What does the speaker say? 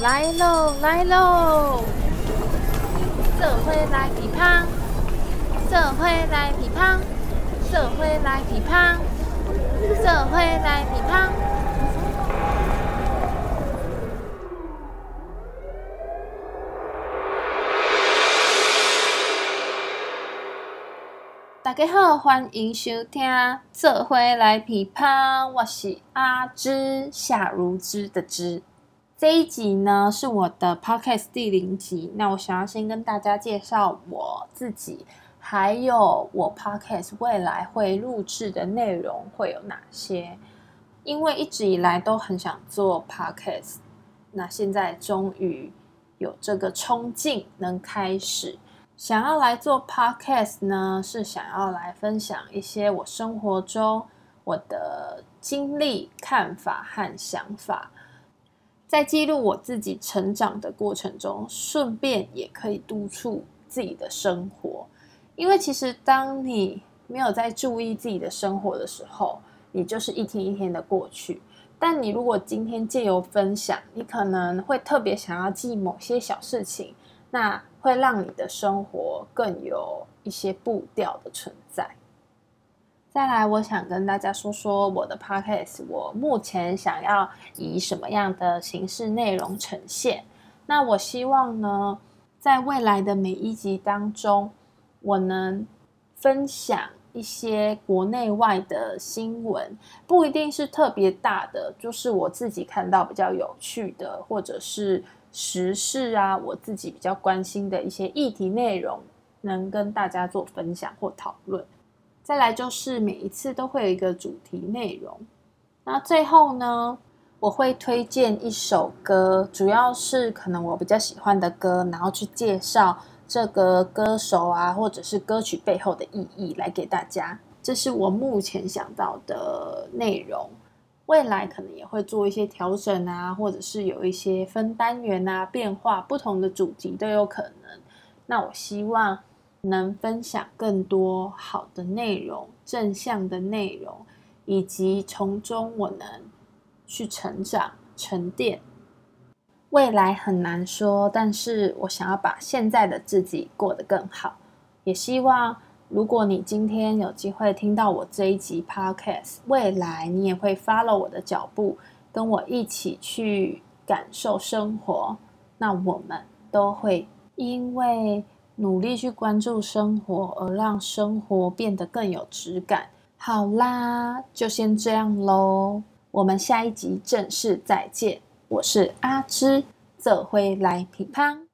来喽来喽，这回来批判，这回来批判，这回来批判，这回来批判。大家好，欢迎收听《这回来批判》，我是阿芝夏如芝的芝。这一集呢是我的 podcast 第零集，那我想要先跟大家介绍我自己，还有我 podcast 未来会录制的内容会有哪些。因为一直以来都很想做 podcast，那现在终于有这个冲劲能开始。想要来做 podcast 呢，是想要来分享一些我生活中我的经历、看法和想法。在记录我自己成长的过程中，顺便也可以督促自己的生活。因为其实当你没有在注意自己的生活的时候，你就是一天一天的过去。但你如果今天借由分享，你可能会特别想要记某些小事情，那会让你的生活更有一些步调的存在。再来，我想跟大家说说我的 podcast，我目前想要以什么样的形式内容呈现。那我希望呢，在未来的每一集当中，我能分享一些国内外的新闻，不一定是特别大的，就是我自己看到比较有趣的，或者是时事啊，我自己比较关心的一些议题内容，能跟大家做分享或讨论。再来就是每一次都会有一个主题内容，那最后呢，我会推荐一首歌，主要是可能我比较喜欢的歌，然后去介绍这个歌手啊，或者是歌曲背后的意义来给大家。这是我目前想到的内容，未来可能也会做一些调整啊，或者是有一些分单元啊变化，不同的主题都有可能。那我希望。能分享更多好的内容、正向的内容，以及从中我能去成长、沉淀。未来很难说，但是我想要把现在的自己过得更好。也希望如果你今天有机会听到我这一集 Podcast，未来你也会 follow 我的脚步，跟我一起去感受生活。那我们都会因为。努力去关注生活，而让生活变得更有质感。好啦，就先这样喽。我们下一集正式再见。我是阿芝，这回来乒乓。